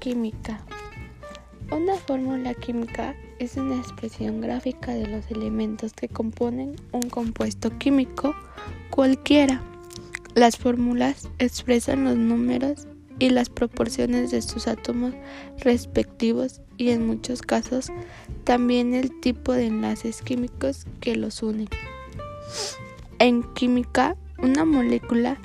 Química. Una fórmula química es una expresión gráfica de los elementos que componen un compuesto químico cualquiera. Las fórmulas expresan los números y las proporciones de sus átomos respectivos y en muchos casos también el tipo de enlaces químicos que los unen. En química, una molécula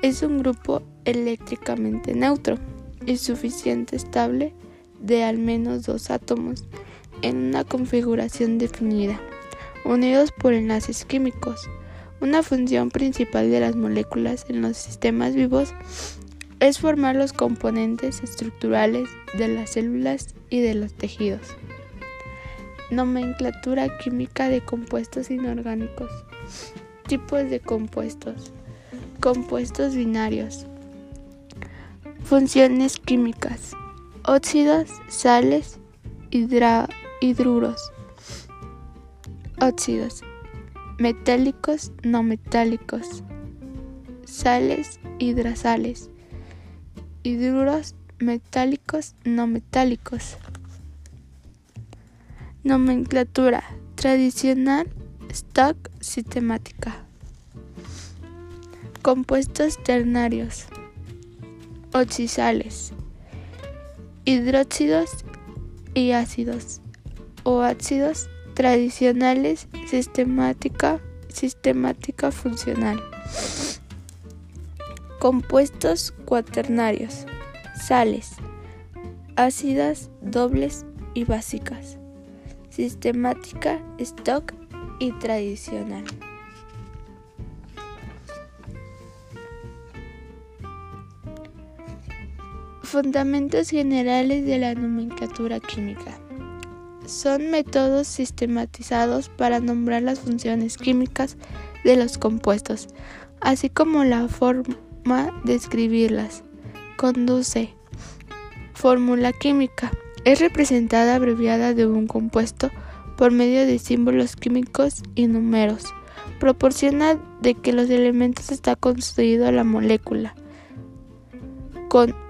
es un grupo eléctricamente neutro y suficiente estable de al menos dos átomos en una configuración definida, unidos por enlaces químicos. Una función principal de las moléculas en los sistemas vivos es formar los componentes estructurales de las células y de los tejidos. Nomenclatura química de compuestos inorgánicos. Tipos de compuestos. Compuestos binarios. Funciones químicas. Óxidos, sales, hidruros. Óxidos. Metálicos, no metálicos. Sales, hidrasales. Hidruros, metálicos, no metálicos. Nomenclatura tradicional, stock, sistemática. Compuestos ternarios, oxisales, hidróxidos y ácidos o ácidos tradicionales sistemática sistemática funcional. Compuestos cuaternarios, sales, ácidas dobles y básicas, sistemática, stock y tradicional. Fundamentos generales de la nomenclatura química. Son métodos sistematizados para nombrar las funciones químicas de los compuestos, así como la forma de escribirlas. Conduce. Fórmula química. Es representada abreviada de un compuesto por medio de símbolos químicos y números. Proporciona de que los elementos está construido la molécula con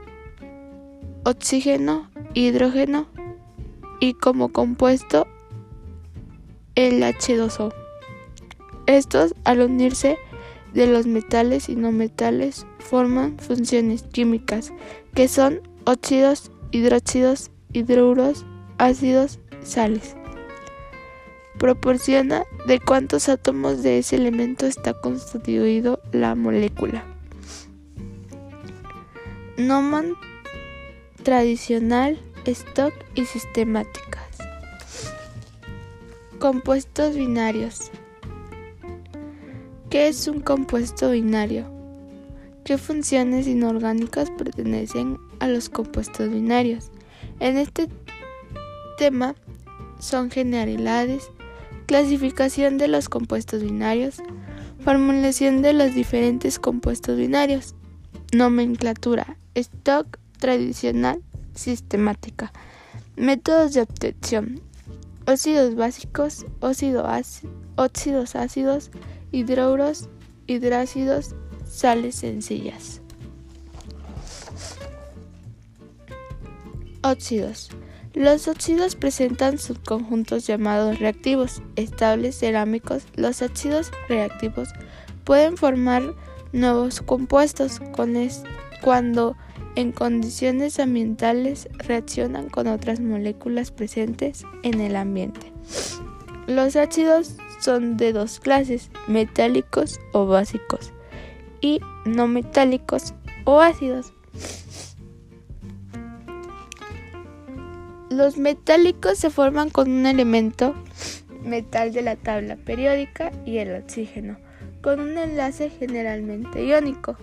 oxígeno, hidrógeno y como compuesto el H2O. Estos, al unirse de los metales y no metales, forman funciones químicas que son óxidos, hidróxidos, hidruros, ácidos, sales. Proporciona de cuántos átomos de ese elemento está constituido la molécula. Noman tradicional, stock y sistemáticas. Compuestos binarios. ¿Qué es un compuesto binario? ¿Qué funciones inorgánicas pertenecen a los compuestos binarios? En este tema son generalidades, clasificación de los compuestos binarios, formulación de los diferentes compuestos binarios, nomenclatura, stock tradicional sistemática. Métodos de obtención. Óxidos básicos, óxidos ácidos, hidruros, hidrácidos, sales sencillas. Óxidos. Los óxidos presentan subconjuntos llamados reactivos, estables cerámicos. Los óxidos reactivos pueden formar nuevos compuestos cuando en condiciones ambientales reaccionan con otras moléculas presentes en el ambiente. Los ácidos son de dos clases, metálicos o básicos, y no metálicos o ácidos. Los metálicos se forman con un elemento metal de la tabla periódica y el oxígeno, con un enlace generalmente iónico.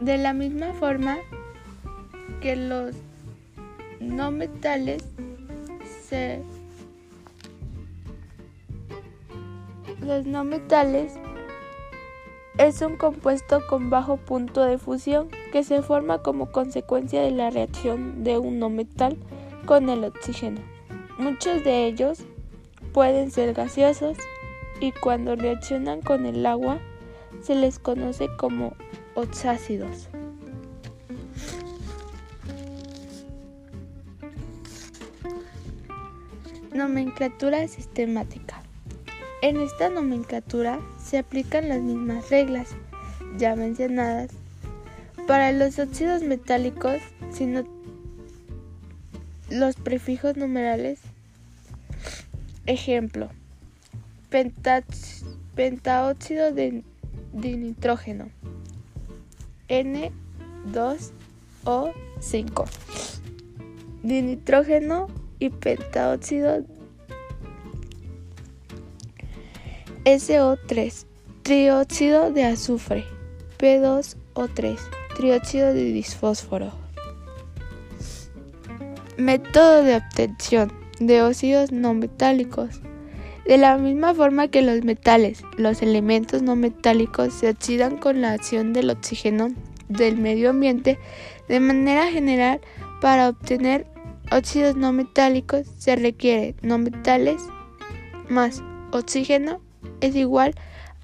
De la misma forma que los no metales se Los no metales es un compuesto con bajo punto de fusión que se forma como consecuencia de la reacción de un no metal con el oxígeno. Muchos de ellos pueden ser gaseosos y cuando reaccionan con el agua se les conoce como oxácidos. Nomenclatura sistemática. En esta nomenclatura se aplican las mismas reglas ya mencionadas para los óxidos metálicos, sino los prefijos numerales. Ejemplo, pentaóxido de, de nitrógeno N2O5 nitrógeno y pentaóxido SO3, trióxido de azufre, P2O3, trióxido de disfósforo. Método de obtención de óxidos no metálicos. De la misma forma que los metales, los elementos no metálicos se oxidan con la acción del oxígeno del medio ambiente, de manera general, para obtener óxidos no metálicos se requiere no metales más oxígeno es igual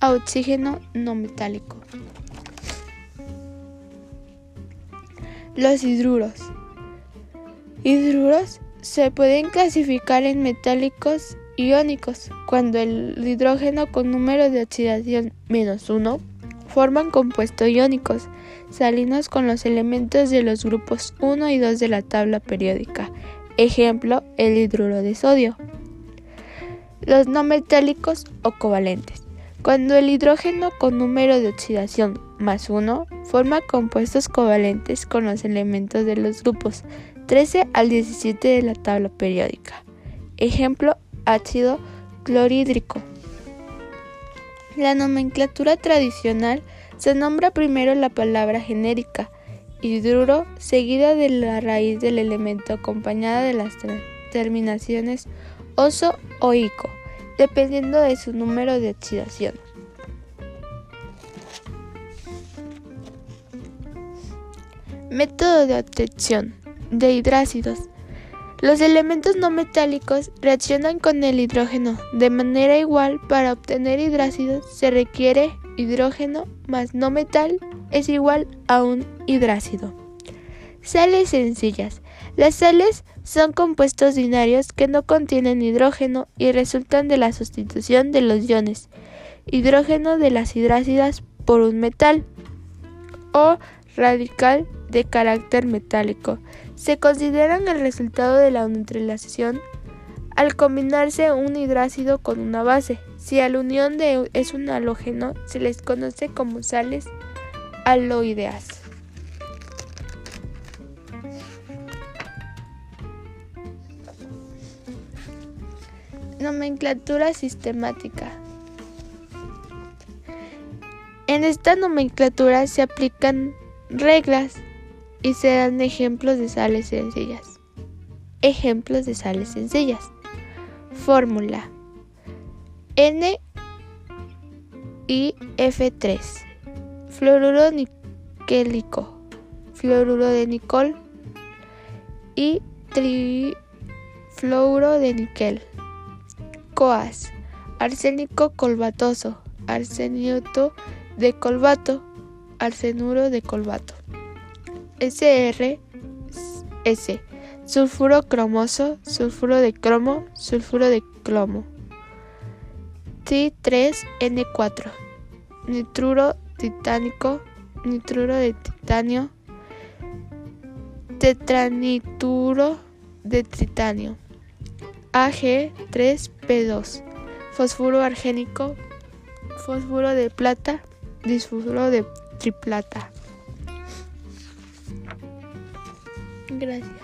a oxígeno no metálico. Los hidruros. Hidruros se pueden clasificar en metálicos iónicos cuando el hidrógeno con número de oxidación menos 1 forman compuestos iónicos salinos con los elementos de los grupos 1 y 2 de la tabla periódica. Ejemplo, el hidruro de sodio. Los no metálicos o covalentes. Cuando el hidrógeno con número de oxidación más 1 forma compuestos covalentes con los elementos de los grupos 13 al 17 de la tabla periódica. Ejemplo, ácido clorhídrico. La nomenclatura tradicional se nombra primero la palabra genérica, hidruro, seguida de la raíz del elemento acompañada de las terminaciones oso o ico, dependiendo de su número de oxidación. Método de obtención de hidrácidos. Los elementos no metálicos reaccionan con el hidrógeno de manera igual. Para obtener hidrácidos se requiere hidrógeno más no metal es igual a un hidrácido. Sales sencillas. Las sales son compuestos binarios que no contienen hidrógeno y resultan de la sustitución de los iones hidrógeno de las hidrácidas por un metal o radical de carácter metálico. Se consideran el resultado de la neutralización al combinarse un hidrácido con una base. Si la unión de es un halógeno, se les conoce como sales aloideas. Nomenclatura sistemática. En esta nomenclatura se aplican reglas y se dan ejemplos de sales sencillas. Ejemplos de sales sencillas. Fórmula N y F3. Fluoruro niquélico. Fluoruro de nicol y trifluoro de níquel. COAS. Arsénico colbatoso. Arseniato de colbato. Arsenuro de colbato. SRS. Sulfuro cromoso, sulfuro de cromo, sulfuro de clomo. T3N4. Nitruro titánico, nitruro de titanio, tetranituro de titanio. AG3P2. Fósforo argénico, fósforo de plata, disfuro de triplata. Gracias.